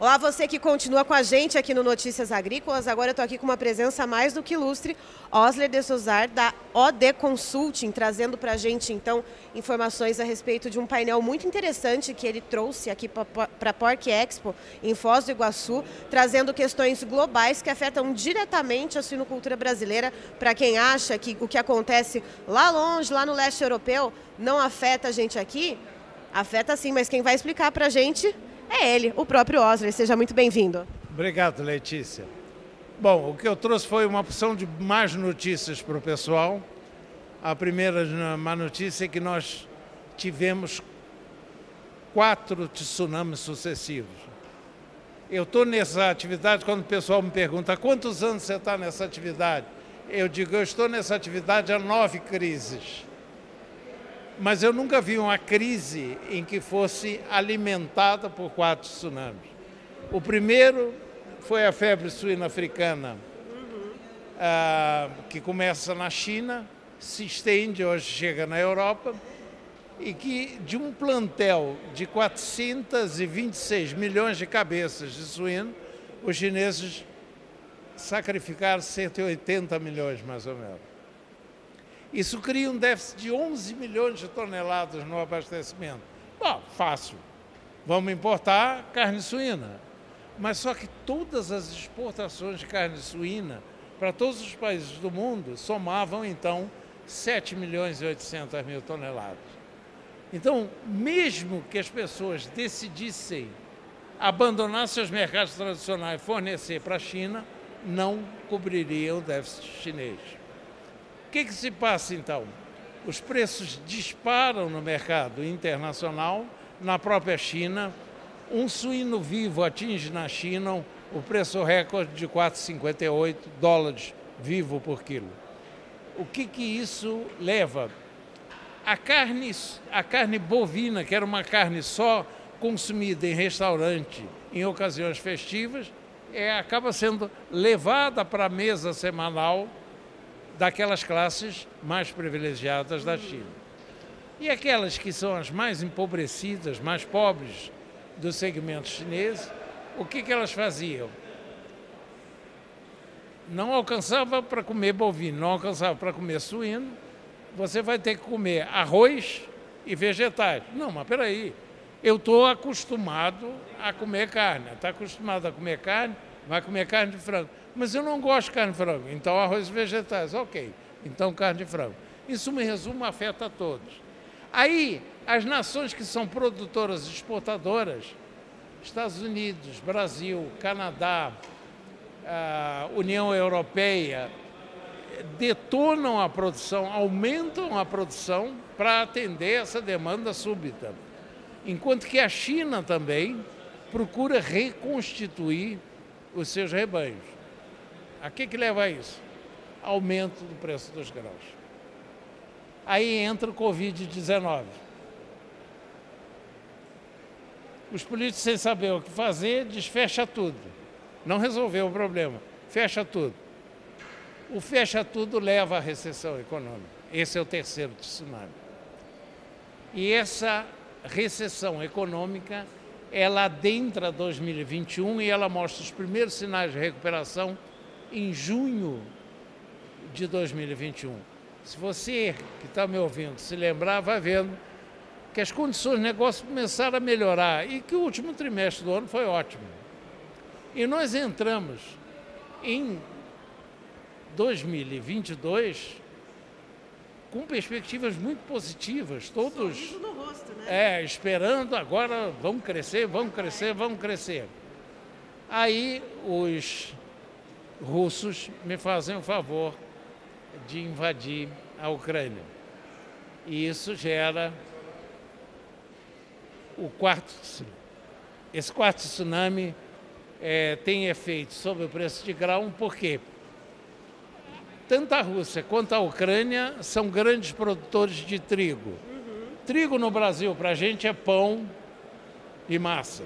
Olá, você que continua com a gente aqui no Notícias Agrícolas. Agora eu estou aqui com uma presença mais do que ilustre, Osler de Souzar, da OD Consulting, trazendo para a gente, então, informações a respeito de um painel muito interessante que ele trouxe aqui para a Porc Expo, em Foz do Iguaçu, trazendo questões globais que afetam diretamente a suinocultura brasileira. Para quem acha que o que acontece lá longe, lá no leste europeu, não afeta a gente aqui, afeta sim, mas quem vai explicar para a gente é ele, o próprio Osler. Seja muito bem-vindo. Obrigado, Letícia. Bom, o que eu trouxe foi uma opção de mais notícias para o pessoal. A primeira má notícia é que nós tivemos quatro tsunamis sucessivos. Eu estou nessa atividade, quando o pessoal me pergunta quantos anos você está nessa atividade, eu digo, eu estou nessa atividade há nove crises mas eu nunca vi uma crise em que fosse alimentada por quatro tsunamis. O primeiro foi a febre suína africana, ah, que começa na China, se estende, hoje chega na Europa, e que de um plantel de 426 milhões de cabeças de suíno, os chineses sacrificaram 180 milhões, mais ou menos. Isso cria um déficit de 11 milhões de toneladas no abastecimento. Bom, fácil. Vamos importar carne suína. Mas só que todas as exportações de carne suína para todos os países do mundo somavam então 7 milhões e 800 mil toneladas. Então, mesmo que as pessoas decidissem abandonar seus mercados tradicionais e fornecer para a China, não cobririam o déficit chinês. O que, que se passa então? Os preços disparam no mercado internacional, na própria China. Um suíno vivo atinge na China o preço recorde de 4,58 dólares vivo por quilo. O que, que isso leva? A carne, a carne bovina, que era uma carne só consumida em restaurante em ocasiões festivas, é, acaba sendo levada para a mesa semanal daquelas classes mais privilegiadas da China. E aquelas que são as mais empobrecidas, mais pobres do segmento chinês, o que, que elas faziam? Não alcançava para comer bovino, não alcançava para comer suíno, você vai ter que comer arroz e vegetais. Não, mas peraí, eu estou acostumado a comer carne. Está acostumado a comer carne, vai comer carne de frango. Mas eu não gosto de carne de frango, então arroz e vegetais, ok. Então carne de frango. Isso, me resumo, afeta a todos. Aí, as nações que são produtoras e exportadoras, Estados Unidos, Brasil, Canadá, União Europeia, detonam a produção, aumentam a produção para atender essa demanda súbita. Enquanto que a China também procura reconstituir os seus rebanhos. A que, que leva isso? Aumento do preço dos grãos. Aí entra o Covid-19. Os políticos, sem saber o que fazer, desfecha tudo. Não resolveu o problema, fecha tudo. O fecha tudo leva à recessão econômica. Esse é o terceiro tsunami. E essa recessão econômica, ela adentra 2021 e ela mostra os primeiros sinais de recuperação em junho de 2021. Se você que está me ouvindo se lembrar, vai vendo que as condições de negócio começaram a melhorar e que o último trimestre do ano foi ótimo. E nós entramos em 2022 com perspectivas muito positivas, todos rosto, né? é, esperando agora vamos crescer, vamos crescer, vamos crescer. Aí os russos me fazem o favor de invadir a Ucrânia. E isso gera o quarto tsunami. Esse quarto tsunami é, tem efeito sobre o preço de grão, porque tanto a Rússia quanto a Ucrânia são grandes produtores de trigo. Trigo no Brasil, para a gente, é pão e massa.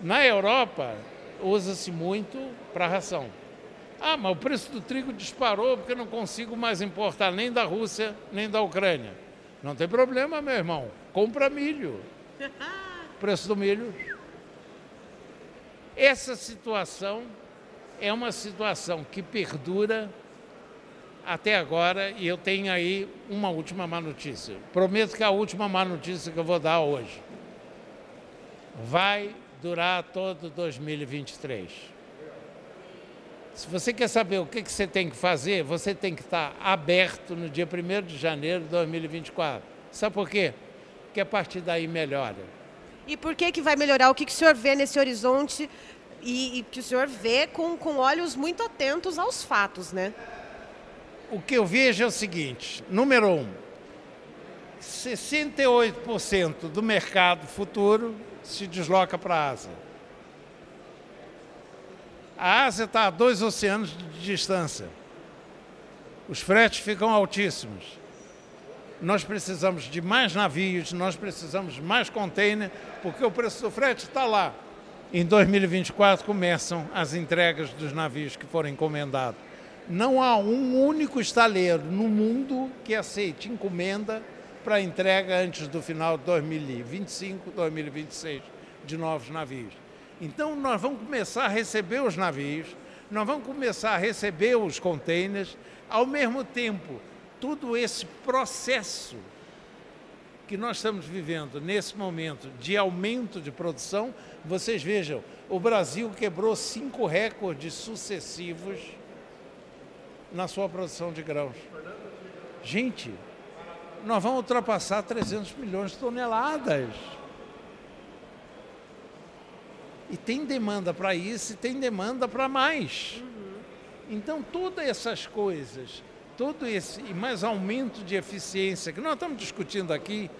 Na Europa, usa-se muito para ração. Ah, mas o preço do trigo disparou porque não consigo mais importar nem da Rússia nem da Ucrânia. Não tem problema, meu irmão. Compra milho. Preço do milho Essa situação é uma situação que perdura até agora e eu tenho aí uma última má notícia. Prometo que é a última má notícia que eu vou dar hoje vai durar todo 2023. Se você quer saber o que, que você tem que fazer, você tem que estar aberto no dia 1 de janeiro de 2024. Sabe por quê? Porque a partir daí melhora. E por que, que vai melhorar? O que, que o senhor vê nesse horizonte e, e que o senhor vê com, com olhos muito atentos aos fatos, né? O que eu vejo é o seguinte: número um, 68% do mercado futuro se desloca para a Ásia. A Ásia está a dois oceanos de distância. Os fretes ficam altíssimos. Nós precisamos de mais navios, nós precisamos de mais container, porque o preço do frete está lá. Em 2024 começam as entregas dos navios que foram encomendados. Não há um único estaleiro no mundo que aceite encomenda para entrega antes do final de 2025, 2026 de novos navios. Então nós vamos começar a receber os navios, nós vamos começar a receber os containers, ao mesmo tempo, todo esse processo que nós estamos vivendo nesse momento de aumento de produção, vocês vejam, o Brasil quebrou cinco recordes sucessivos na sua produção de grãos. Gente, nós vamos ultrapassar 300 milhões de toneladas. E tem demanda para isso e tem demanda para mais. Então, todas essas coisas, todo esse e mais aumento de eficiência que nós estamos discutindo aqui,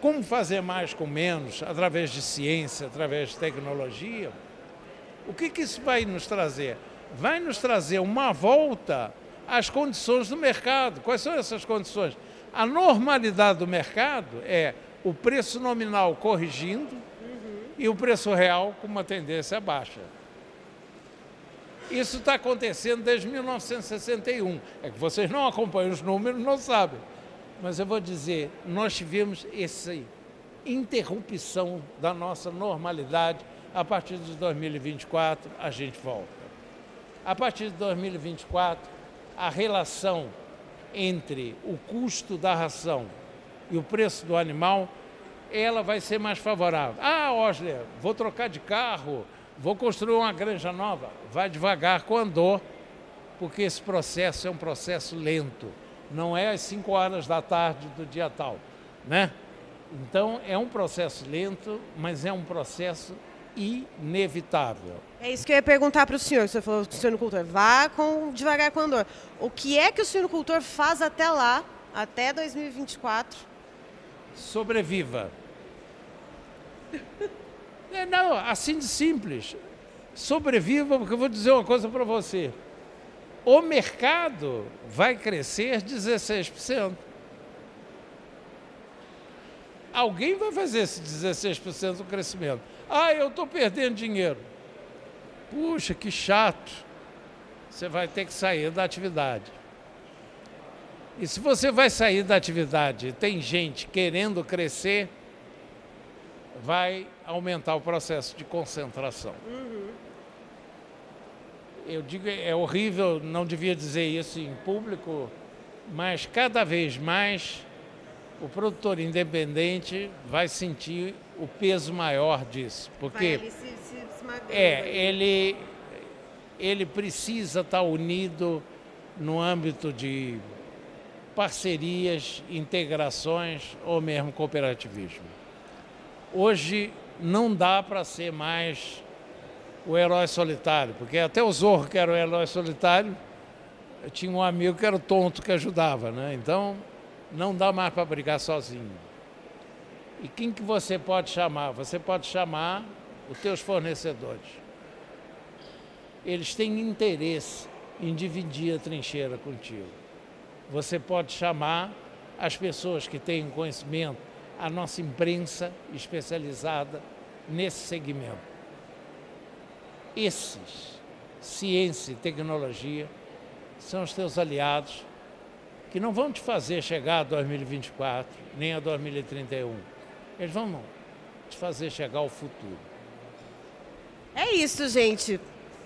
como fazer mais com menos, através de ciência, através de tecnologia, o que, que isso vai nos trazer? Vai nos trazer uma volta às condições do mercado. Quais são essas condições? A normalidade do mercado é o preço nominal corrigindo uhum. e o preço real com uma tendência baixa. Isso está acontecendo desde 1961. É que vocês não acompanham os números, não sabem. Mas eu vou dizer, nós tivemos essa interrupção da nossa normalidade. A partir de 2024, a gente volta. A partir de 2024, a relação entre o custo da ração e o preço do animal, ela vai ser mais favorável. Ah, Osler, vou trocar de carro, vou construir uma granja nova. Vai devagar com andor, porque esse processo é um processo lento. Não é às 5 horas da tarde do dia tal, né? Então é um processo lento, mas é um processo inevitável. É isso que eu ia perguntar para o senhor. Você falou que o suinocultor vá com, devagar com andor. O que é que o suinocultor faz até lá, até 2024? Sobreviva. é, não, assim de simples. Sobreviva, porque eu vou dizer uma coisa para você. O mercado vai crescer 16%. Alguém vai fazer esse 16% do crescimento. Ah, eu estou perdendo dinheiro. Puxa, que chato. Você vai ter que sair da atividade. E se você vai sair da atividade e tem gente querendo crescer, vai aumentar o processo de concentração. Uhum. Eu digo, é horrível, não devia dizer isso em público, mas cada vez mais o produtor independente vai sentir o peso maior disso, porque ele, se, se é ele ele precisa estar unido no âmbito de parcerias, integrações ou mesmo cooperativismo. Hoje não dá para ser mais o herói solitário, porque até o Zorro, que era o herói solitário, tinha um amigo que era o tonto que ajudava, né? Então não dá mais para brigar sozinho. E quem que você pode chamar? Você pode chamar os teus fornecedores. Eles têm interesse em dividir a trincheira contigo. Você pode chamar as pessoas que têm conhecimento, a nossa imprensa especializada nesse segmento. Esses, ciência e tecnologia, são os teus aliados que não vão te fazer chegar a 2024, nem a 2031. Eles vão te fazer chegar ao futuro. É isso, gente.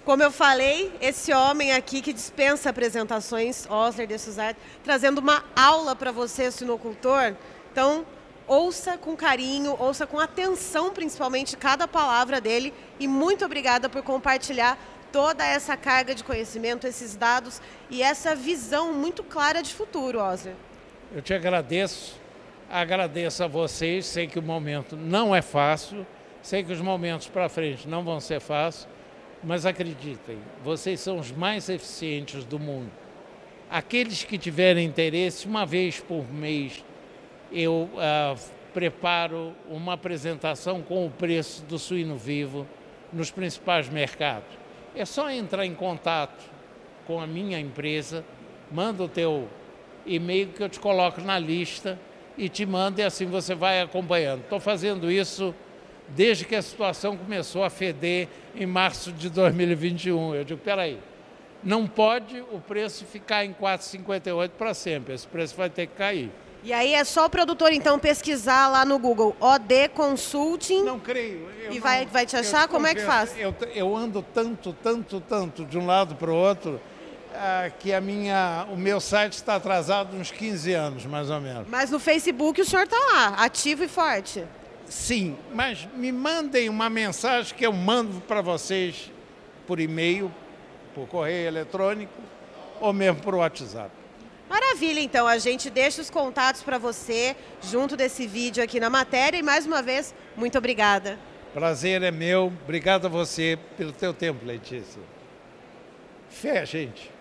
Como eu falei, esse homem aqui que dispensa apresentações, Osler de Suzard, trazendo uma aula para você, sinocultor. Então, ouça com carinho, ouça com atenção, principalmente, cada palavra dele. E muito obrigada por compartilhar toda essa carga de conhecimento, esses dados e essa visão muito clara de futuro, Osler. Eu te agradeço, agradeço a vocês. Sei que o momento não é fácil, sei que os momentos para frente não vão ser fáceis mas acreditem, vocês são os mais eficientes do mundo. Aqueles que tiverem interesse, uma vez por mês, eu uh, preparo uma apresentação com o preço do suíno vivo nos principais mercados. É só entrar em contato com a minha empresa, manda o teu e-mail que eu te coloco na lista e te mando e assim você vai acompanhando. Estou fazendo isso desde que a situação começou a feder em março de 2021. Eu digo, peraí, não pode o preço ficar em 4,58 para sempre, esse preço vai ter que cair. E aí é só o produtor, então, pesquisar lá no Google, OD Consulting. Não creio. e não, vai, vai te achar? Como confesso, é que faz? Eu, eu ando tanto, tanto, tanto de um lado para o outro, ah, que a minha, o meu site está atrasado uns 15 anos, mais ou menos. Mas no Facebook o senhor está lá, ativo e forte. Sim, mas me mandem uma mensagem que eu mando para vocês por e-mail, por correio eletrônico ou mesmo por WhatsApp. Maravilha, então a gente deixa os contatos para você junto desse vídeo aqui na matéria e mais uma vez, muito obrigada. Prazer é meu, obrigado a você pelo teu tempo, Letícia. Fé, gente.